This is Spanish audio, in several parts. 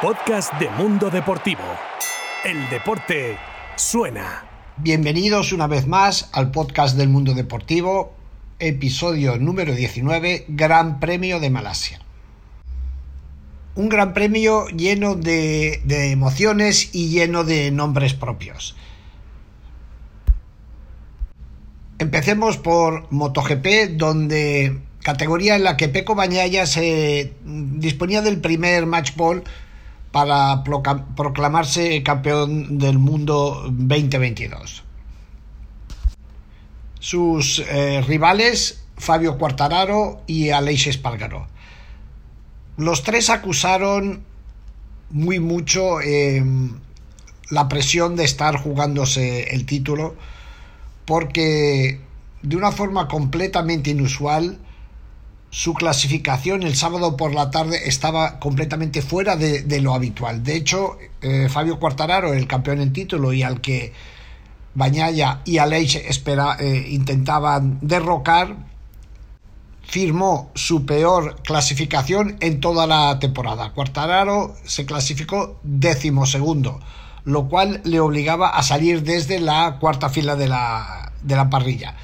Podcast de Mundo Deportivo. El deporte suena. Bienvenidos una vez más al podcast del Mundo Deportivo, episodio número 19, Gran Premio de Malasia. Un gran premio lleno de, emociones y lleno de nombres propios. Empecemos por MotoGP, donde categoría en la que Peco Bañaya se disponía del primer match ball para proclamarse campeón del mundo 2022. Sus eh, rivales, Fabio Quartararo y Aleix Espargaro. Los tres acusaron muy mucho em, la presión de estar jugándose el título porque de una forma completamente inusual su clasificación el sábado por la tarde estaba completamente fuera de, lo habitual. De hecho, eh, Fabio Quartararo, el campeón en título y al que Bañaya y Aleix eh, intentaban derrocar, firmó su peor clasificación en toda la temporada. Quartararo se clasificó décimo segundo, lo cual le obligaba a salir desde la cuarta fila de la, de la parrilla.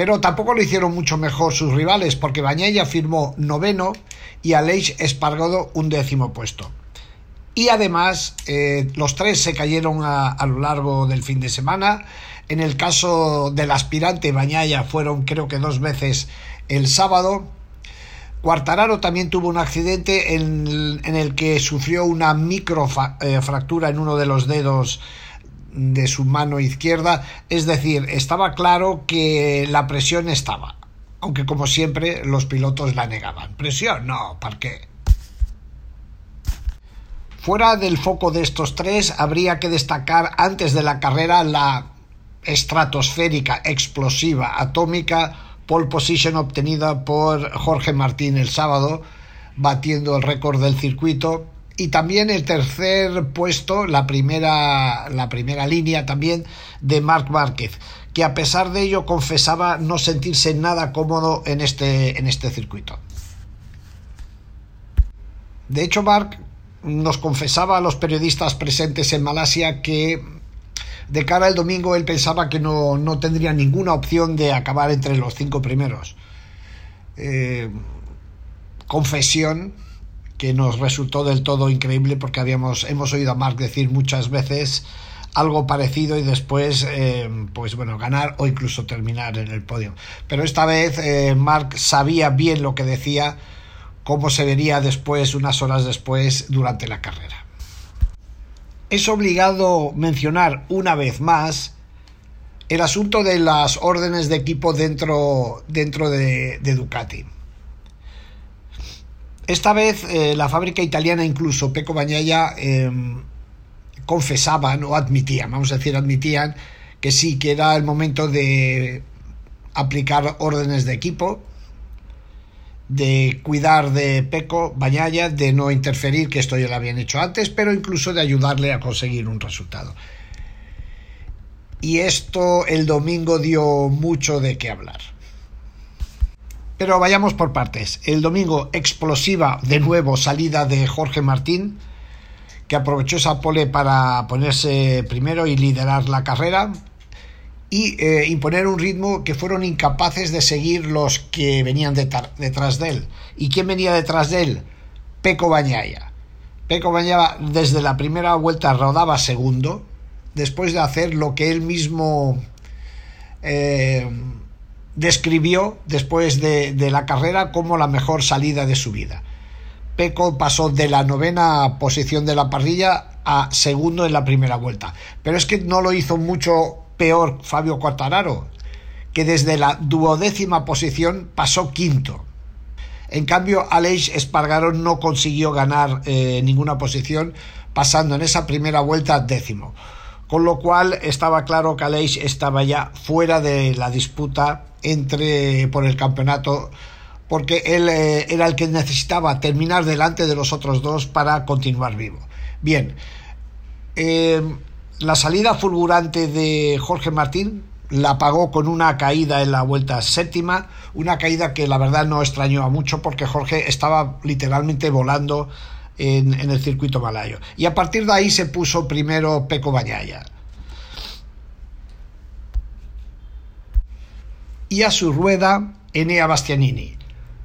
Pero tampoco lo hicieron mucho mejor sus rivales, porque Bañaya firmó noveno y Aleix Espargado un décimo puesto. Y además, eh, los tres se cayeron a, lo largo del fin de semana. En el caso del aspirante Bañaya fueron creo que dos veces el sábado. Cuartararo también tuvo un accidente en, el que sufrió una microfractura eh, en uno de los dedos de su mano izquierda, es decir, estaba claro que la presión estaba, aunque como siempre los pilotos la negaban. Presión, no, ¿para qué? Fuera del foco de estos tres, habría que destacar antes de la carrera la estratosférica, explosiva, atómica pole position obtenida por Jorge Martín el sábado, batiendo el récord del circuito y también el tercer puesto, la primera, la primera línea también de Marc Márquez, que a pesar de ello confesaba no sentirse nada cómodo en este, en este circuito. De hecho, Marc nos confesaba a los periodistas presentes en Malasia que de cara al domingo él pensaba que no, tendría ninguna opción de acabar entre los cinco primeros. Eh, confesión que nos resultó del todo increíble porque habíamos hemos oído a Mark decir muchas veces algo parecido y después eh, pues bueno ganar o incluso terminar en el podio. Pero esta vez eh, Mark sabía bien lo que decía cómo se vería después unas horas después durante la carrera. Es obligado mencionar una vez más el asunto de las órdenes de equipo dentro dentro de, de Ducati esta vez eh, la fábrica italiana, incluso Peco Bañaya, em, confesaban o admitían, vamos a decir, admitían que sí, que era el momento de aplicar órdenes de equipo, de cuidar de Peco Bañaya, de no interferir, que esto ya lo habían hecho antes, pero incluso de ayudarle a conseguir un resultado. Y esto el domingo dio mucho de qué hablar. Pero vayamos por partes. El domingo, explosiva de nuevo salida de Jorge Martín, que aprovechó esa pole para ponerse primero y liderar la carrera y eh, imponer un ritmo que fueron incapaces de seguir los que venían detrás de él. ¿Y quién venía detrás de él? Peco Bañaya. Peco Bañaya desde la primera vuelta rodaba segundo, después de hacer lo que él mismo eh, describió después de, la carrera como la mejor salida de su vida. Peco pasó de la novena posición de la parrilla a segundo en la primera vuelta. Pero es que no lo hizo mucho peor Fabio Quartararo, que desde la duodécima posición pasó quinto. En cambio, Aleix Espargaro no consiguió ganar eh, ninguna posición, pasando en esa primera vuelta décimo. Con lo cual estaba claro que Aleix estaba ya fuera de la disputa entre por el campeonato porque él eh, era el que necesitaba terminar delante de los otros dos para continuar vivo. Bien, eh, la salida fulgurante de Jorge Martín la pagó con una caída en la vuelta séptima, una caída que la verdad no extrañó a mucho porque Jorge estaba literalmente volando en, el circuito malayo. Y a partir de ahí se puso primero Peco Bañaya. Y a su rueda Enea Bastianini,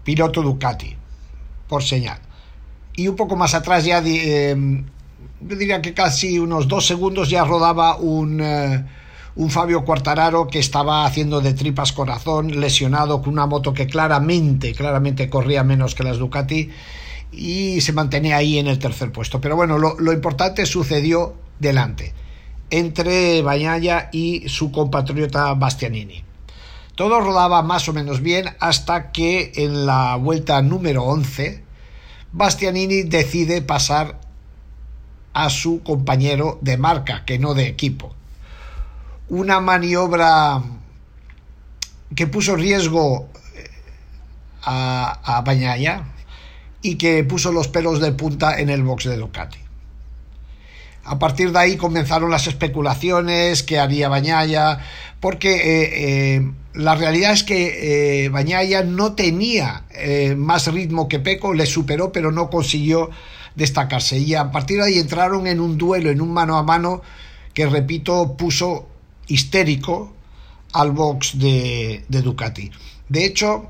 piloto Ducati, por señal. Y un poco más atrás ya, eh, yo diría que casi unos dos segundos ya rodaba un... Eh, un Fabio Quartararo que estaba haciendo de tripas corazón, lesionado con una moto que claramente, claramente corría menos que las Ducati y se mantenía ahí en el tercer puesto. Pero bueno, lo, importante sucedió delante, entre Bañaya y su compatriota Bastianini. Todo rodaba más o menos bien hasta que en la vuelta número 11 Bastianini decide pasar a su compañero de marca, que no de equipo una maniobra que puso riesgo eh, a, a Bañaya y que puso los pelos de punta en el box de Ducati. A partir de ahí comenzaron las especulaciones que haría Bañaya, porque eh, eh, la realidad es que Bañaya no tenía más ritmo que Peco, le superó, pero no consiguió destacarse. Y a partir de ahí entraron en un duelo, en un mano a mano, que repito, puso histérico al box de, Ducati. De hecho,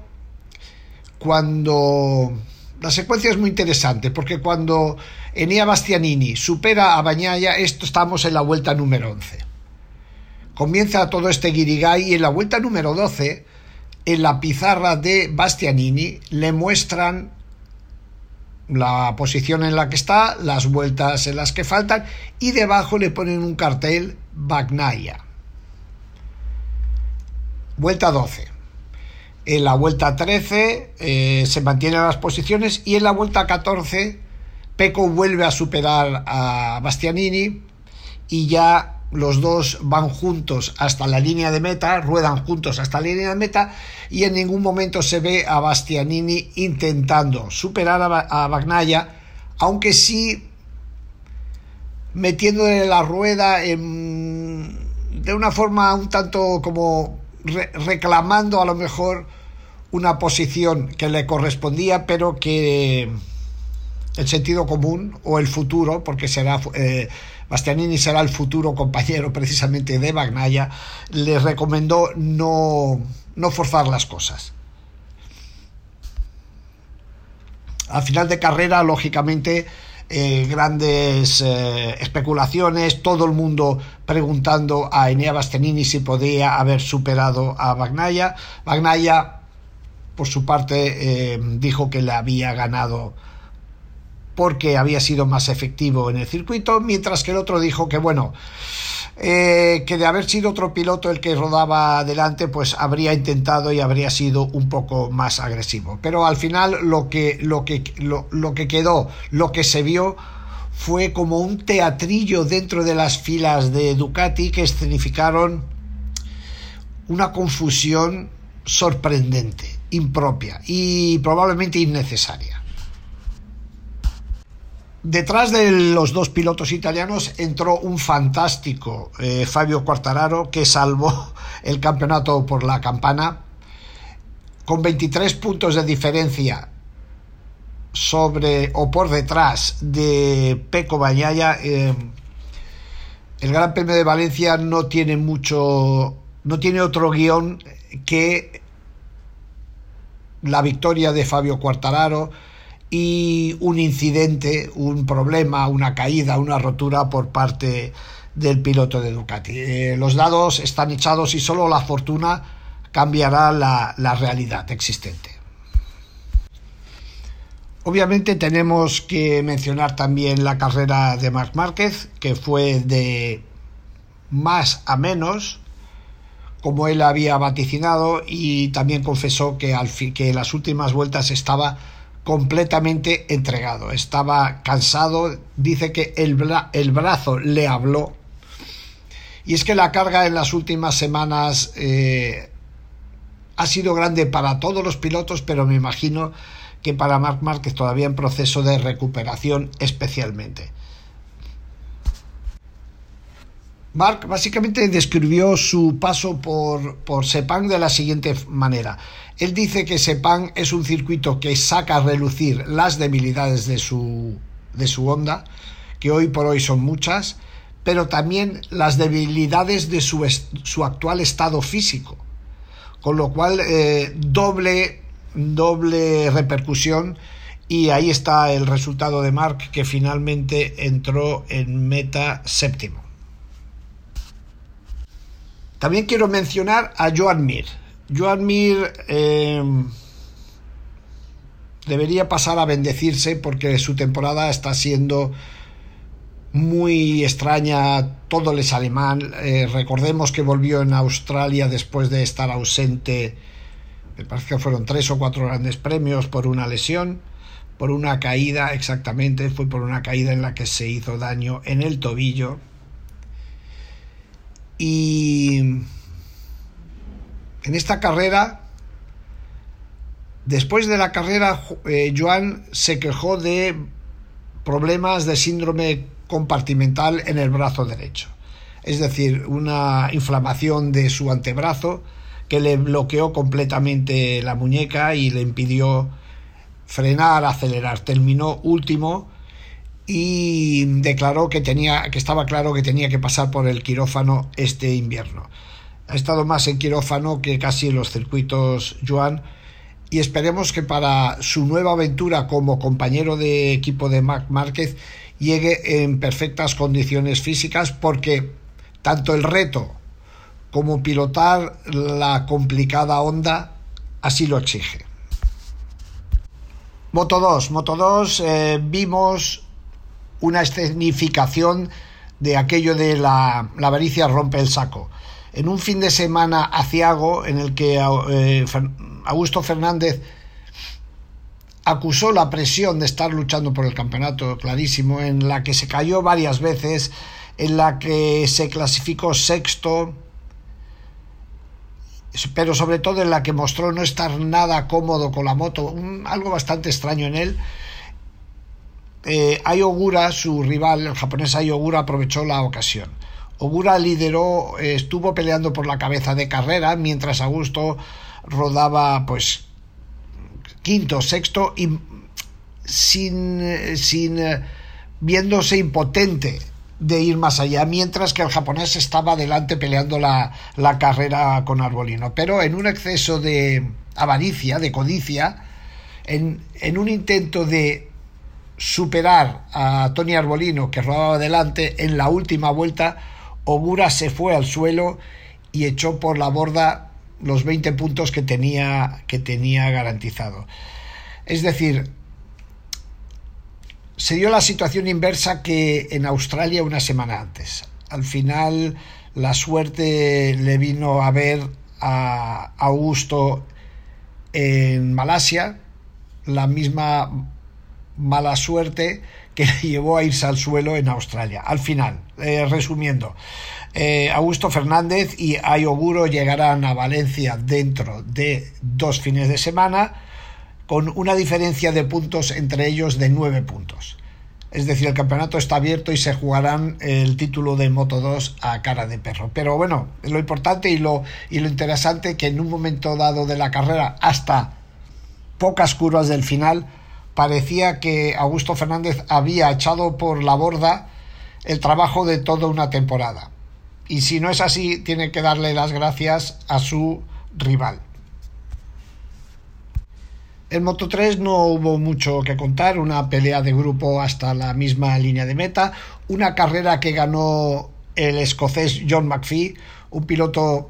cuando la secuencia es muy interesante porque cuando Enea Bastianini supera a Bañaya, esto estamos en la vuelta número 11. Comienza todo este guirigay y en la vuelta número 12, en la pizarra de Bastianini, le muestran la posición en la que está, las vueltas en las que faltan y debajo le ponen un cartel Bagnaya. Vuelta 12. En la vuelta 13 eh, se mantienen las posiciones y en la vuelta 14 Peco vuelve a superar a Bastianini y ya los dos van juntos hasta la línea de meta, ruedan juntos hasta la línea de meta y en ningún momento se ve a Bastianini intentando superar a, Bagnaya, aunque sí metiéndole la rueda de una forma un tanto como reclamando a lo mejor una posición que le correspondía, pero que el sentido común o el futuro, porque será eh, Bastianini será el futuro compañero precisamente de Bagnaya, le recomendó no, no forzar las cosas. Al final de carrera, lógicamente, eh, grandes eh, especulaciones, todo el mundo preguntando a Enea Bastianini si podía haber superado a Bagnaya. Bagnaya, por su parte, eh, dijo que le había ganado porque había sido más efectivo en el circuito, mientras que el otro dijo que, bueno, eh, que de haber sido otro piloto el que rodaba adelante, pues habría intentado y habría sido un poco más agresivo. Pero al final lo que, lo que, lo, lo que quedó, lo que se vio, fue como un teatrillo dentro de las filas de Ducati que escenificaron una confusión sorprendente, impropia y probablemente innecesaria. Detrás de los dos pilotos italianos entró un fantástico eh, Fabio Quartararo que salvó el campeonato por la campana con 23 puntos de diferencia sobre o por detrás de Peco Bañaya. Eh, el Gran Premio de Valencia no tiene mucho, no tiene otro guion que la victoria de Fabio Quartararo y un incidente, un problema, una caída, una rotura por parte del piloto de Ducati. Eh, los dados están echados y solo la fortuna cambiará la, la realidad existente. Obviamente tenemos que mencionar también la carrera de Marc Márquez, que fue de más a menos, como él había vaticinado, y también confesó que, al que las últimas vueltas estaba completamente entregado, estaba cansado, dice que el, el brazo le habló. Y es que la carga en las últimas semanas eh, ha sido grande para todos los pilotos, pero me imagino que para Marc Márquez todavía en proceso de recuperación especialmente. Mark básicamente describió su paso por, por Sepang de la siguiente manera. Él dice que Sepang es un circuito que saca a relucir las debilidades de su, de su Honda, que hoy por hoy son muchas, pero también las debilidades de su, su actual estado físico, con lo cual eh, doble, doble repercusión y ahí está el resultado de Mark que finalmente entró en meta séptimo. También quiero mencionar a Joan Mir. Joan Mir eh, debería pasar a bendecirse porque su temporada está siendo muy extraña, todo les sale mal. Eh, recordemos que volvió en Australia después de estar ausente, me parece que fueron tres o cuatro grandes premios por una lesión, por una caída, exactamente, fue por una caída en la que se hizo daño en el tobillo. Y en esta carrera, después de la carrera, eh, Joan se quejó de problemas de síndrome compartimental en el brazo derecho. Es decir, una inflamación de su antebrazo que le bloqueó completamente la muñeca y le impidió frenar, acelerar. Terminó último y declaró que tenía que estaba claro que tenía que pasar por el quirófano este invierno. Ha estado más en quirófano que casi en los circuitos Joan y esperemos que para su nueva aventura como compañero de equipo de Marc Márquez llegue en perfectas condiciones físicas porque tanto el reto como pilotar la complicada onda así lo exige. Moto 2. Moto 2 eh, vimos una escenificación de aquello de la, la, avaricia rompe el saco. En un fin de semana aciago en el que eh, Augusto Fernández acusó la presión de estar luchando por el campeonato, clarísimo, en la que se cayó varias veces, en la que se clasificó sexto, pero sobre todo en la que mostró no estar nada cómodo con la moto, algo bastante extraño en él. Eh, Ayogura, su rival, el japonés Ayogura, aprovechó la ocasión. Ogura lideró, eh, estuvo peleando por la cabeza de carrera, mientras Augusto rodaba pues quinto, sexto y sin, sin eh, viéndose impotente de ir más allá, mientras que el japonés estaba adelante peleando la, la carrera con Arbolino. Pero en un exceso de avaricia, de codicia, en, en un intento de superar a Tony Arbolino, que rodaba adelante, en la última vuelta, Ogura se fue al suelo y echó por la borda los 20 puntos que tenía, que tenía garantizado. Es decir, se dio la situación inversa que en Australia una semana antes. Al final la suerte le vino a ver a Augusto en Malasia, la misma mala suerte que le llevó a irse al suelo en Australia. Al final, eh, resumiendo, eh, Augusto Fernández y Ayoguro llegarán a Valencia dentro de dos fines de semana con una diferencia de puntos entre ellos de nueve puntos. Es decir, el campeonato está abierto y se jugarán el título de Moto 2 a cara de perro. Pero bueno, lo importante y lo, y lo interesante que en un momento dado de la carrera, hasta pocas curvas del final, parecía que Augusto Fernández había echado por la borda el trabajo de toda una temporada. Y si no es así, tiene que darle las gracias a su rival. En Moto 3 no hubo mucho que contar, una pelea de grupo hasta la misma línea de meta, una carrera que ganó el escocés John McPhee, un piloto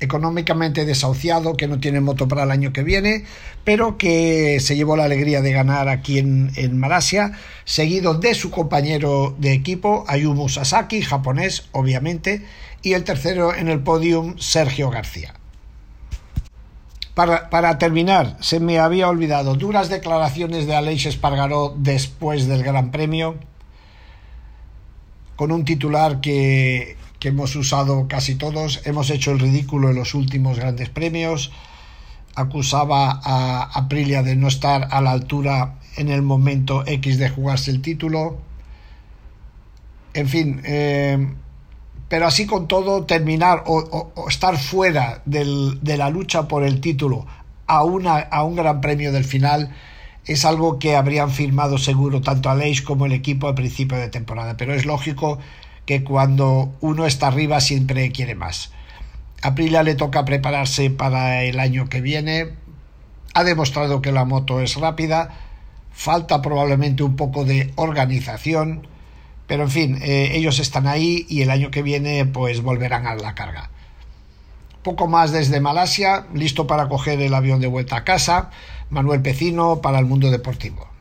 económicamente desahuciado, que no tiene moto para el año que viene, pero que se llevó la alegría de ganar aquí en, en Malasia, seguido de su compañero de equipo, Ayumu Sasaki, japonés, obviamente, y el tercero en el podium, Sergio García. Para, para, terminar, se me había olvidado duras declaraciones de Aleix Espargaró después del Gran Premio, con un titular que que hemos usado casi todos. Hemos hecho el ridículo en los últimos grandes premios. Acusaba a Aprilia de no estar a la altura en el momento X de jugarse el título. En fin, eh, pero así con todo, terminar o, estar fuera de la lucha por el título a, una, a un gran premio del final es algo que habrían firmado seguro tanto Aleix como el equipo al principio de temporada, pero es lógico que cuando uno está arriba siempre quiere más. Aprilia le toca prepararse para el año que viene. Ha demostrado que la moto es rápida. Falta probablemente un poco de organización. Pero en fin, eh, ellos están ahí y el año que viene pues volverán a la carga. Poco más desde Malasia, listo para coger el avión de vuelta a casa. Manuel Pecino para el mundo deportivo.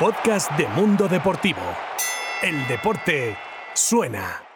Podcast de Mundo Deportivo. El deporte suena.